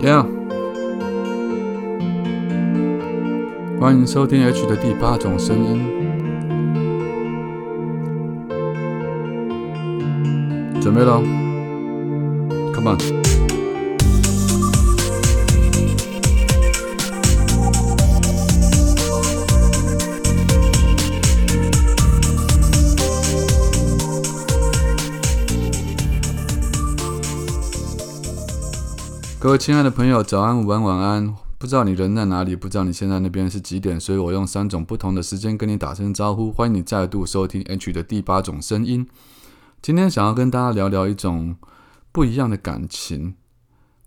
Yeah，欢迎收听 H 的第八种声音。准备了，Come on！各位亲爱的朋友，早安、午安、晚安。不知道你人在哪里，不知道你现在那边是几点，所以我用三种不同的时间跟你打声招呼。欢迎你再度收听 H 的第八种声音。今天想要跟大家聊聊一种不一样的感情。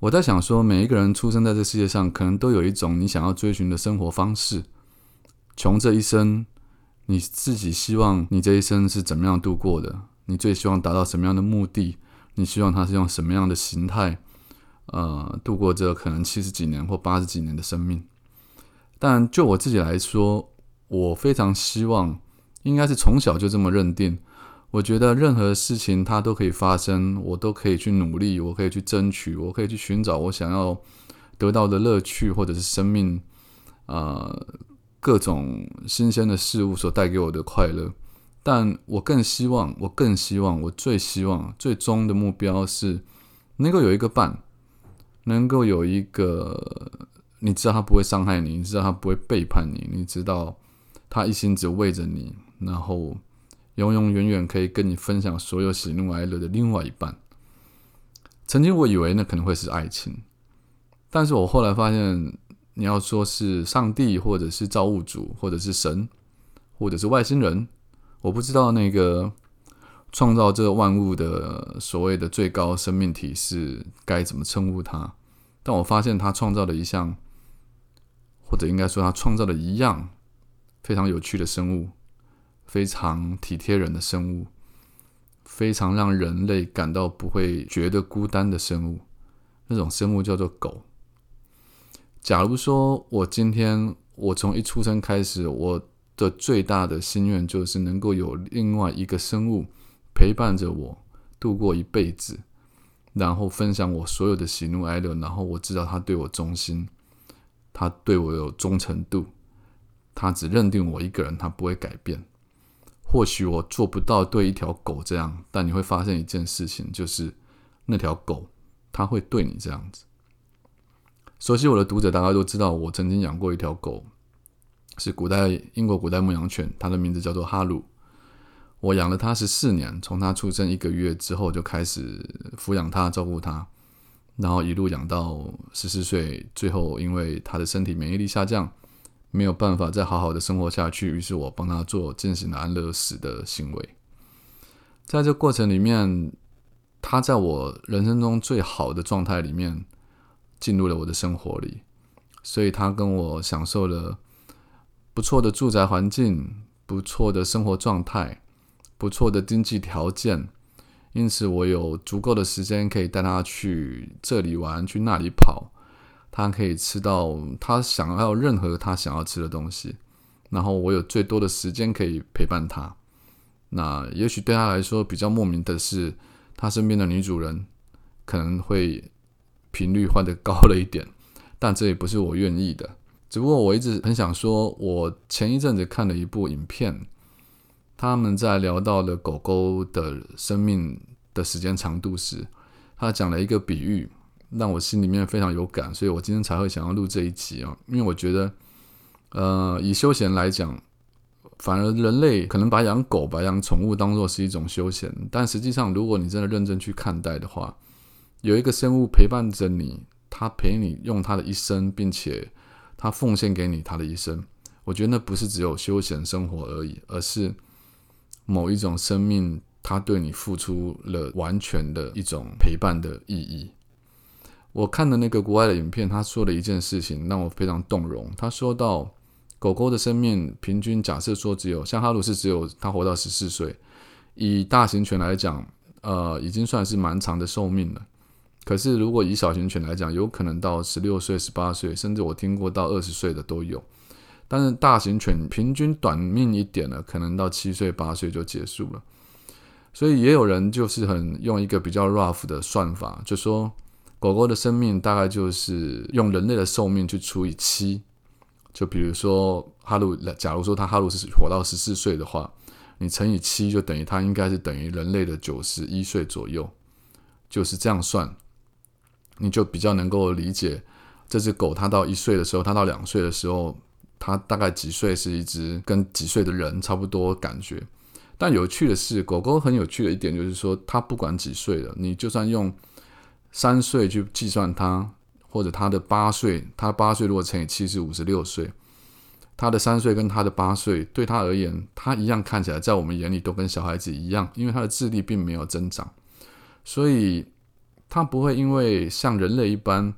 我在想说，每一个人出生在这世界上，可能都有一种你想要追寻的生活方式。穷这一生，你自己希望你这一生是怎么样度过的？你最希望达到什么样的目的？你希望它是用什么样的形态？呃，度过这可能七十几年或八十几年的生命，但就我自己来说，我非常希望，应该是从小就这么认定。我觉得任何事情它都可以发生，我都可以去努力，我可以去争取，我可以去寻找我想要得到的乐趣，或者是生命，呃，各种新鲜的事物所带给我的快乐。但我更希望，我更希望，我最希望，最终的目标是能够有一个伴。能够有一个，你知道他不会伤害你，你知道他不会背叛你，你知道他一心只为着你，然后永永远远可以跟你分享所有喜怒哀乐的另外一半。曾经我以为那可能会是爱情，但是我后来发现，你要说是上帝，或者是造物主，或者是神，或者是外星人，我不知道那个。创造这万物的所谓的最高生命体是该怎么称呼它？但我发现他创造了一项，或者应该说他创造了一样非常有趣的生物，非常体贴人的生物，非常让人类感到不会觉得孤单的生物。那种生物叫做狗。假如说我今天我从一出生开始，我的最大的心愿就是能够有另外一个生物。陪伴着我度过一辈子，然后分享我所有的喜怒哀乐，然后我知道他对我忠心，他对我有忠诚度，他只认定我一个人，他不会改变。或许我做不到对一条狗这样，但你会发现一件事情，就是那条狗它会对你这样子。熟悉我的读者大家都知道，我曾经养过一条狗，是古代英国古代牧羊犬，它的名字叫做哈鲁。我养了它十四年，从它出生一个月之后就开始抚养它、照顾它，然后一路养到十四岁。最后因为它的身体免疫力下降，没有办法再好好的生活下去，于是我帮它做进行了安乐死的行为。在这过程里面，它在我人生中最好的状态里面进入了我的生活里，所以它跟我享受了不错的住宅环境、不错的生活状态。不错的经济条件，因此我有足够的时间可以带他去这里玩，去那里跑。他可以吃到他想要任何他想要吃的东西，然后我有最多的时间可以陪伴他。那也许对他来说比较莫名的是，他身边的女主人可能会频率换的高了一点，但这也不是我愿意的。只不过我一直很想说，我前一阵子看了一部影片。他们在聊到了狗狗的生命的时间长度时，他讲了一个比喻，让我心里面非常有感，所以我今天才会想要录这一集啊。因为我觉得，呃，以休闲来讲，反而人类可能把养狗、把养宠物当做是一种休闲，但实际上，如果你真的认真去看待的话，有一个生物陪伴着你，他陪你用他的一生，并且他奉献给你他的一生，我觉得那不是只有休闲生活而已，而是。某一种生命，它对你付出了完全的一种陪伴的意义。我看的那个国外的影片，他说了一件事情让我非常动容。他说到，狗狗的生命平均假设说只有像哈鲁是只有它活到十四岁，以大型犬来讲，呃，已经算是蛮长的寿命了。可是如果以小型犬来讲，有可能到十六岁、十八岁，甚至我听过到二十岁的都有。但是大型犬平均短命一点呢，可能到七岁八岁就结束了。所以也有人就是很用一个比较 rough 的算法，就说狗狗的生命大概就是用人类的寿命去除以七。就比如说哈鲁，假如说它哈鲁是活到十四岁的话，你乘以七就等于它应该是等于人类的九十一岁左右，就是这样算，你就比较能够理解这只狗它到一岁的时候，它到两岁的时候，它大概几岁是一只跟几岁的人差不多感觉。但有趣的是，狗狗很有趣的一点就是说，它不管几岁了，你就算用三岁去计算它。或者它的八岁，它八岁如果乘以七是五十六岁，它的三岁跟它的八岁对它而言，它一样看起来在我们眼里都跟小孩子一样，因为它的智力并没有增长，所以它不会因为像人类一般，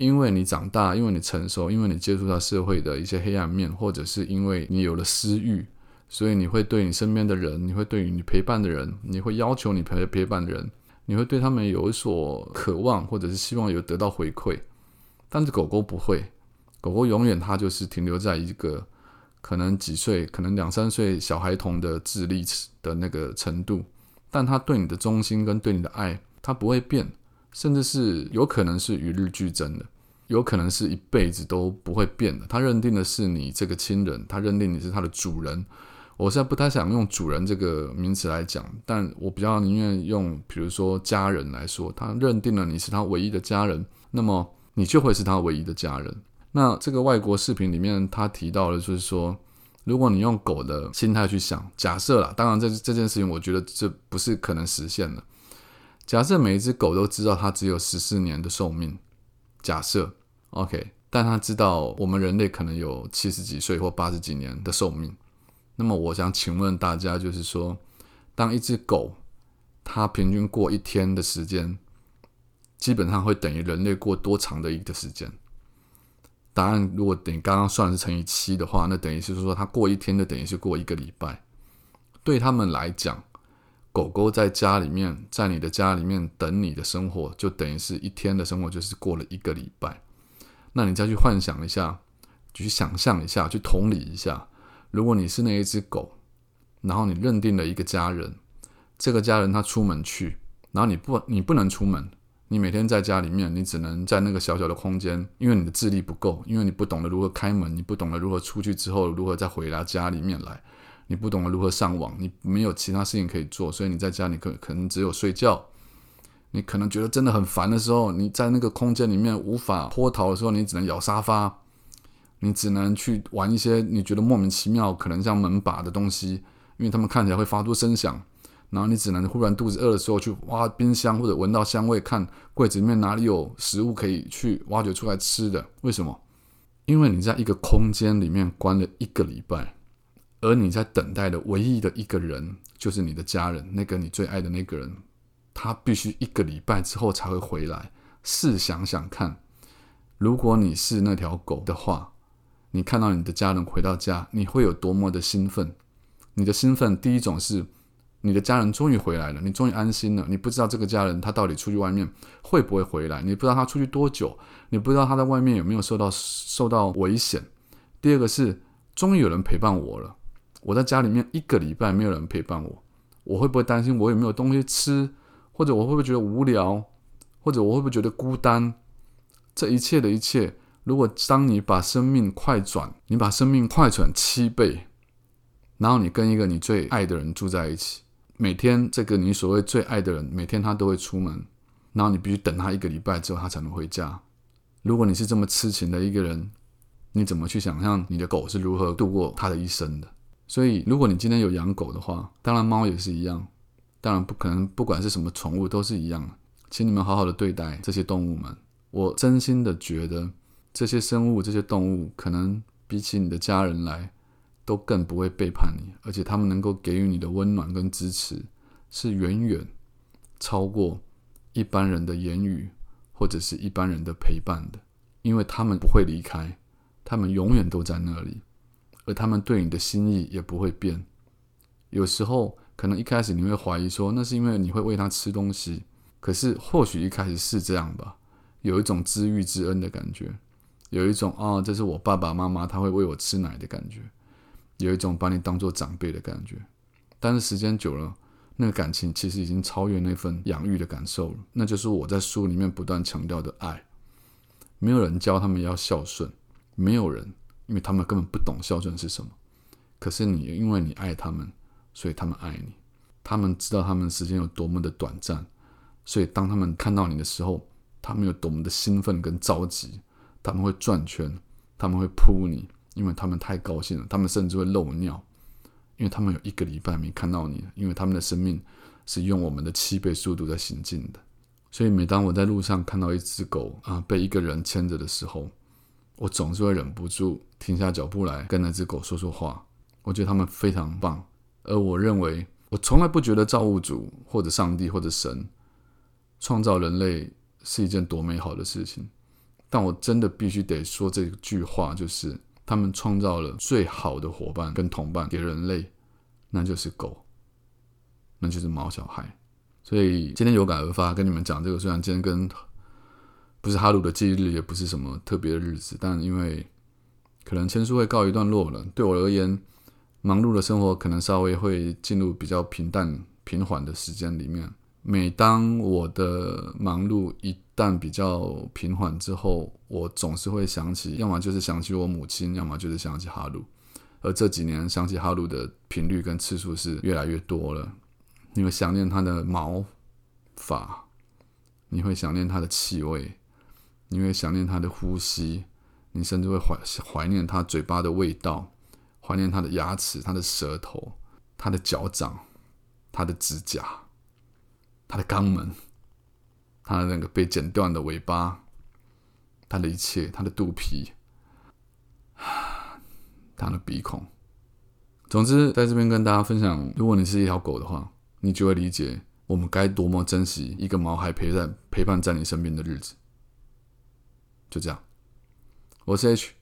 因为你长大，因为你成熟，因为你接触到社会的一些黑暗面，或者是因为你有了私欲，所以你会对你身边的人，你会对你陪伴的人，你会要求你陪陪伴的人。你会对他们有所渴望，或者是希望有得到回馈，但是狗狗不会，狗狗永远它就是停留在一个可能几岁，可能两三岁小孩童的智力的那个程度，但它对你的忠心跟对你的爱，它不会变，甚至是有可能是与日俱增的，有可能是一辈子都不会变的。它认定的是你这个亲人，它认定你是它的主人。我现在不太想用“主人”这个名词来讲，但我比较宁愿用，比如说家人来说，他认定了你是他唯一的家人，那么你就会是他唯一的家人。那这个外国视频里面他提到的，就是说，如果你用狗的心态去想，假设啦，当然这这件事情，我觉得这不是可能实现的。假设每一只狗都知道它只有十四年的寿命，假设 OK，但它知道我们人类可能有七十几岁或八十几年的寿命。那么我想请问大家，就是说，当一只狗它平均过一天的时间，基本上会等于人类过多长的一个时间？答案如果等于刚刚算是乘以七的话，那等于是说它过一天的等于是过一个礼拜。对他们来讲，狗狗在家里面，在你的家里面等你的生活，就等于是一天的生活，就是过了一个礼拜。那你再去幻想一下，去想象一下，去同理一下。如果你是那一只狗，然后你认定了一个家人，这个家人他出门去，然后你不你不能出门，你每天在家里面，你只能在那个小小的空间，因为你的智力不够，因为你不懂得如何开门，你不懂得如何出去之后如何再回到家里面来，你不懂得如何上网，你没有其他事情可以做，所以你在家里可可能只有睡觉。你可能觉得真的很烦的时候，你在那个空间里面无法脱逃的时候，你只能咬沙发。你只能去玩一些你觉得莫名其妙，可能像门把的东西，因为他们看起来会发出声响。然后你只能忽然肚子饿的时候去挖冰箱，或者闻到香味，看柜子里面哪里有食物可以去挖掘出来吃的。为什么？因为你在一个空间里面关了一个礼拜，而你在等待的唯一的一个人就是你的家人，那个你最爱的那个人，他必须一个礼拜之后才会回来。试想想看，如果你是那条狗的话。你看到你的家人回到家，你会有多么的兴奋？你的兴奋，第一种是你的家人终于回来了，你终于安心了。你不知道这个家人他到底出去外面会不会回来，你不知道他出去多久，你不知道他在外面有没有受到受到危险。第二个是终于有人陪伴我了，我在家里面一个礼拜没有人陪伴我，我会不会担心我有没有东西吃，或者我会不会觉得无聊，或者我会不会觉得孤单？这一切的一切。如果当你把生命快转，你把生命快转七倍，然后你跟一个你最爱的人住在一起，每天这个你所谓最爱的人，每天他都会出门，然后你必须等他一个礼拜之后他才能回家。如果你是这么痴情的一个人，你怎么去想象你的狗是如何度过它的一生的？所以，如果你今天有养狗的话，当然猫也是一样，当然不可能，不管是什么宠物都是一样，请你们好好的对待这些动物们。我真心的觉得。这些生物、这些动物，可能比起你的家人来，都更不会背叛你，而且他们能够给予你的温暖跟支持，是远远超过一般人的言语或者是一般人的陪伴的，因为他们不会离开，他们永远都在那里，而他们对你的心意也不会变。有时候，可能一开始你会怀疑说，那是因为你会喂它吃东西，可是或许一开始是这样吧，有一种知遇之恩的感觉。有一种啊，这是我爸爸妈妈，他会喂我吃奶的感觉；有一种把你当做长辈的感觉。但是时间久了，那个感情其实已经超越那份养育的感受了。那就是我在书里面不断强调的爱。没有人教他们要孝顺，没有人，因为他们根本不懂孝顺是什么。可是你因为你爱他们，所以他们爱你。他们知道他们时间有多么的短暂，所以当他们看到你的时候，他们有多么的兴奋跟着急。他们会转圈，他们会扑你，因为他们太高兴了。他们甚至会漏尿，因为他们有一个礼拜没看到你了，因为他们的生命是用我们的七倍速度在行进的。所以每当我在路上看到一只狗啊被一个人牵着的时候，我总是会忍不住停下脚步来跟那只狗说说话。我觉得他们非常棒，而我认为我从来不觉得造物主或者上帝或者神创造人类是一件多美好的事情。但我真的必须得说这句话，就是他们创造了最好的伙伴跟同伴给人类，那就是狗，那就是毛小孩。所以今天有感而发，跟你们讲这个。虽然今天跟不是哈鲁的忌日，也不是什么特别的日子，但因为可能签书会告一段落了，对我而言，忙碌的生活可能稍微会进入比较平淡平缓的时间里面。每当我的忙碌一旦比较平缓之后，我总是会想起，要么就是想起我母亲，要么就是想起哈鲁。而这几年想起哈鲁的频率跟次数是越来越多了。你会想念他的毛发，你会想念他的气味，你会想念他的呼吸，你甚至会怀怀念他嘴巴的味道，怀念他的牙齿、他的舌头、他的脚掌、他的指甲。他的肛门，他的那个被剪断的尾巴，他的一切，他的肚皮，他的鼻孔。总之，在这边跟大家分享，如果你是一条狗的话，你就会理解我们该多么珍惜一个毛孩陪在陪伴在你身边的日子。就这样，我是 H。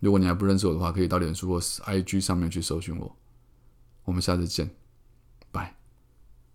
如果你还不认识我的话，可以到脸书或 IG 上面去搜寻我。我们下次见。